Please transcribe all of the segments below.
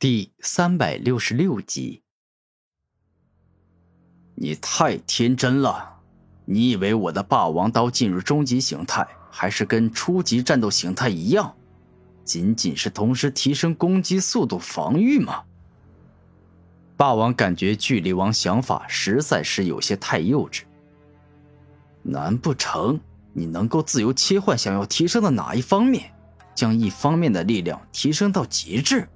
第三百六十六集，你太天真了！你以为我的霸王刀进入终极形态，还是跟初级战斗形态一样，仅仅是同时提升攻击速度、防御吗？霸王感觉距离王想法实在是有些太幼稚。难不成你能够自由切换想要提升的哪一方面，将一方面的力量提升到极致？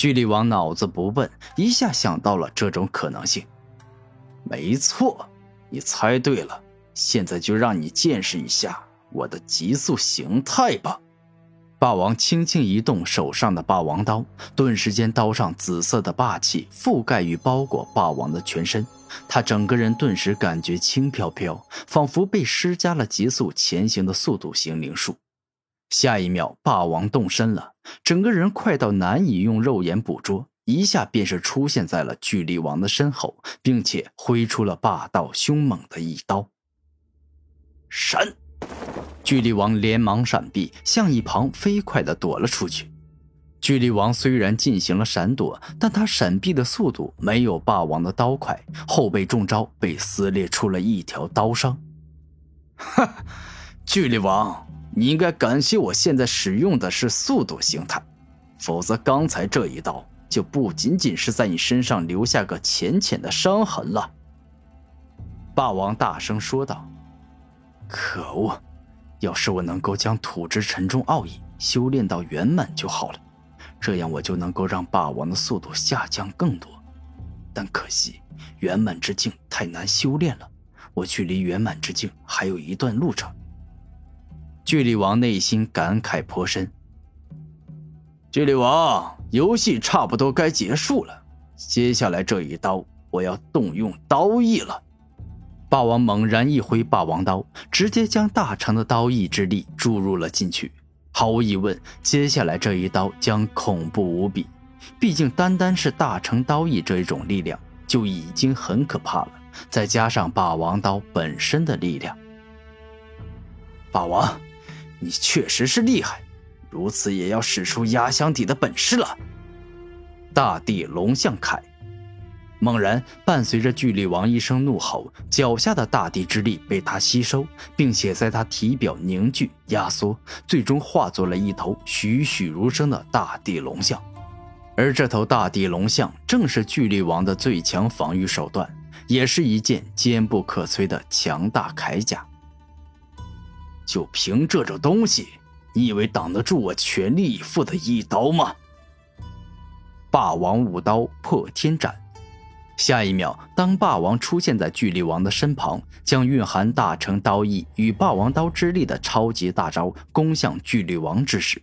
巨力王脑子不笨，一下想到了这种可能性。没错，你猜对了。现在就让你见识一下我的极速形态吧！霸王轻轻一动手上的霸王刀，顿时间刀上紫色的霸气覆盖与包裹霸王的全身，他整个人顿时感觉轻飘飘，仿佛被施加了急速前行的速度行灵术。下一秒，霸王动身了，整个人快到难以用肉眼捕捉，一下便是出现在了巨力王的身后，并且挥出了霸道凶猛的一刀。闪！巨力王连忙闪避，向一旁飞快地躲了出去。巨力王虽然进行了闪躲，但他闪避的速度没有霸王的刀快，后背中招，被撕裂出了一条刀伤。哈，巨力王！你应该感谢我现在使用的是速度形态，否则刚才这一刀就不仅仅是在你身上留下个浅浅的伤痕了。”霸王大声说道。“可恶！要是我能够将土之沉重奥义修炼到圆满就好了，这样我就能够让霸王的速度下降更多。但可惜，圆满之境太难修炼了，我距离圆满之境还有一段路程。”巨力王内心感慨颇深。巨力王，游戏差不多该结束了，接下来这一刀，我要动用刀意了。霸王猛然一挥霸王刀，直接将大成的刀意之力注入了进去。毫无疑问，接下来这一刀将恐怖无比。毕竟，单单是大成刀意这一种力量就已经很可怕了，再加上霸王刀本身的力量，霸王。你确实是厉害，如此也要使出压箱底的本事了。大地龙象铠，猛然伴随着巨力王一声怒吼，脚下的大地之力被他吸收，并且在他体表凝聚压缩，最终化作了一头栩栩如生的大地龙象。而这头大地龙象正是巨力王的最强防御手段，也是一件坚不可摧的强大铠甲。就凭这种东西，你以为挡得住我全力以赴的一刀吗？霸王舞刀破天斩。下一秒，当霸王出现在巨力王的身旁，将蕴含大成刀意与霸王刀之力的超级大招攻向巨力王之时，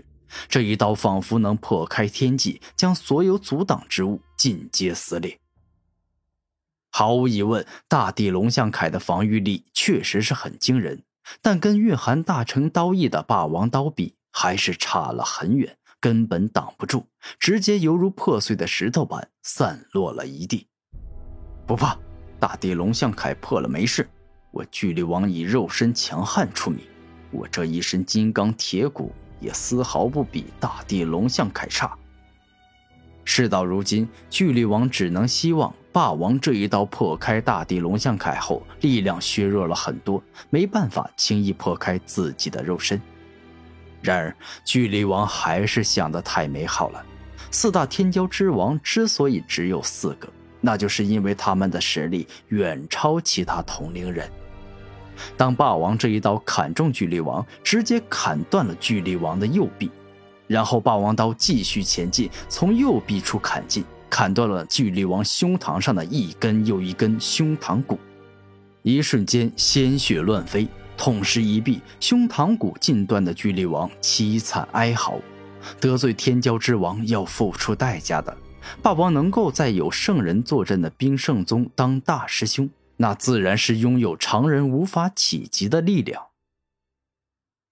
这一刀仿佛能破开天际，将所有阻挡之物尽皆撕裂。毫无疑问，大地龙象铠的防御力确实是很惊人。但跟蕴含大成刀意的霸王刀比，还是差了很远，根本挡不住，直接犹如破碎的石头般散落了一地。不怕，大地龙象铠破了没事。我巨力王以肉身强悍出名，我这一身金刚铁骨也丝毫不比大地龙象铠差。事到如今，巨力王只能希望。霸王这一刀破开大地龙象铠后，力量削弱了很多，没办法轻易破开自己的肉身。然而，巨力王还是想得太美好了。四大天骄之王之所以只有四个，那就是因为他们的实力远超其他同龄人。当霸王这一刀砍中巨力王，直接砍断了巨力王的右臂，然后霸王刀继续前进，从右臂处砍进。砍断了巨力王胸膛上的一根又一根胸膛骨，一瞬间鲜血乱飞，痛失一臂，胸膛骨尽断的巨力王凄惨哀嚎。得罪天骄之王要付出代价的，霸王能够在有圣人坐镇的冰圣宗当大师兄，那自然是拥有常人无法企及的力量。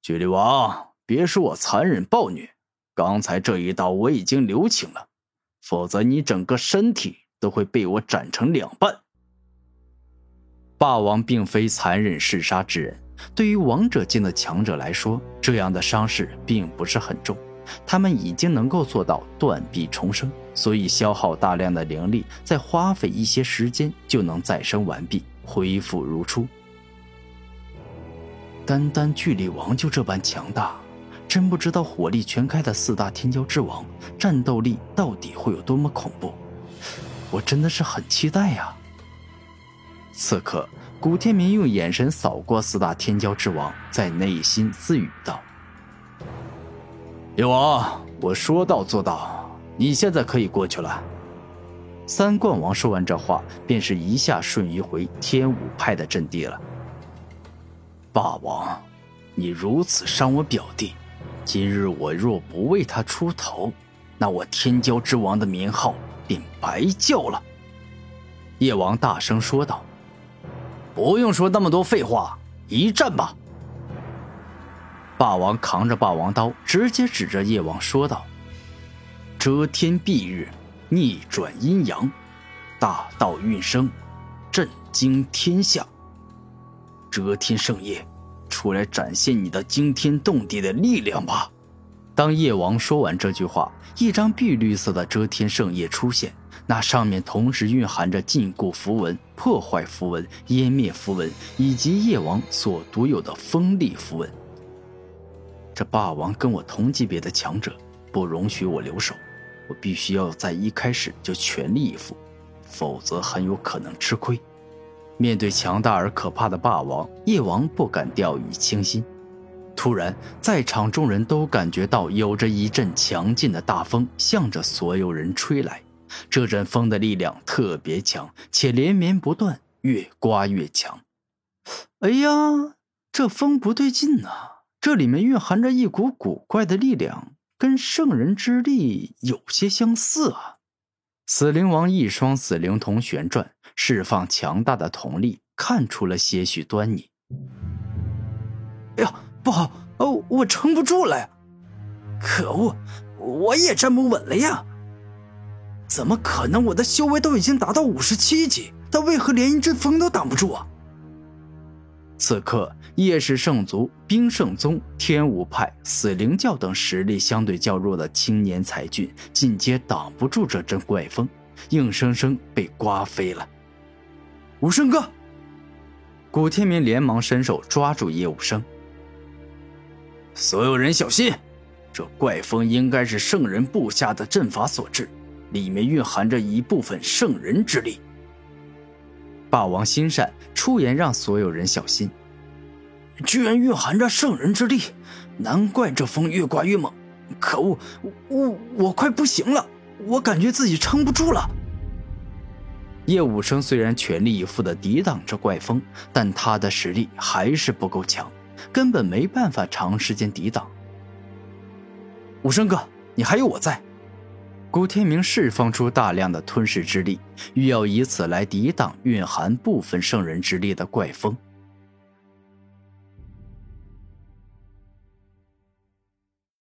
巨力王，别说我残忍暴虐，刚才这一刀我已经留情了。否则，你整个身体都会被我斩成两半。霸王并非残忍嗜杀之人，对于王者境的强者来说，这样的伤势并不是很重。他们已经能够做到断臂重生，所以消耗大量的灵力，再花费一些时间就能再生完毕，恢复如初。单单巨力王就这般强大，真不知道火力全开的四大天骄之王战斗力到底会有多么恐怖。我真的是很期待呀！此刻，古天明用眼神扫过四大天骄之王，在内心自语道：“叶王，我说到做到，你现在可以过去了。”三冠王说完这话，便是一下瞬移回天武派的阵地了。霸王，你如此伤我表弟，今日我若不为他出头，那我天骄之王的名号便白叫了。叶王大声说道：“不用说那么多废话，一战吧！”霸王扛着霸王刀，直接指着叶王说道：“遮天蔽日，逆转阴阳，大道运生，震惊天下。”遮天圣夜，出来展现你的惊天动地的力量吧！当夜王说完这句话，一张碧绿色的遮天圣夜出现，那上面同时蕴含着禁锢符文、破坏符文、湮灭符文，以及夜王所独有的锋利符文。这霸王跟我同级别的强者，不容许我留手，我必须要在一开始就全力以赴，否则很有可能吃亏。面对强大而可怕的霸王，叶王不敢掉以轻心。突然，在场众人都感觉到有着一阵强劲的大风向着所有人吹来。这阵风的力量特别强，且连绵不断，越刮越强。哎呀，这风不对劲呐！这里面蕴含着一股古怪的力量，跟圣人之力有些相似啊！死灵王一双死灵瞳旋转。释放强大的瞳力，看出了些许端倪。哎呀，不好！哦，我撑不住了呀！可恶，我也站不稳了呀！怎么可能？我的修为都已经达到五十七级，他为何连一阵风都挡不住啊？此刻，夜氏圣族、冰圣宗、天武派、死灵教等实力相对较弱的青年才俊，尽皆挡不住这阵怪风，硬生生被刮飞了。武生哥，古天明连忙伸手抓住叶武生。所有人小心，这怪风应该是圣人布下的阵法所致，里面蕴含着一部分圣人之力。霸王心善，出言让所有人小心。居然蕴含着圣人之力，难怪这风越刮越猛。可恶，我我快不行了，我感觉自己撑不住了。叶武生虽然全力以赴地抵挡着怪风，但他的实力还是不够强，根本没办法长时间抵挡。武生哥，你还有我在。古天明释放出大量的吞噬之力，欲要以此来抵挡蕴含部分圣人之力的怪风。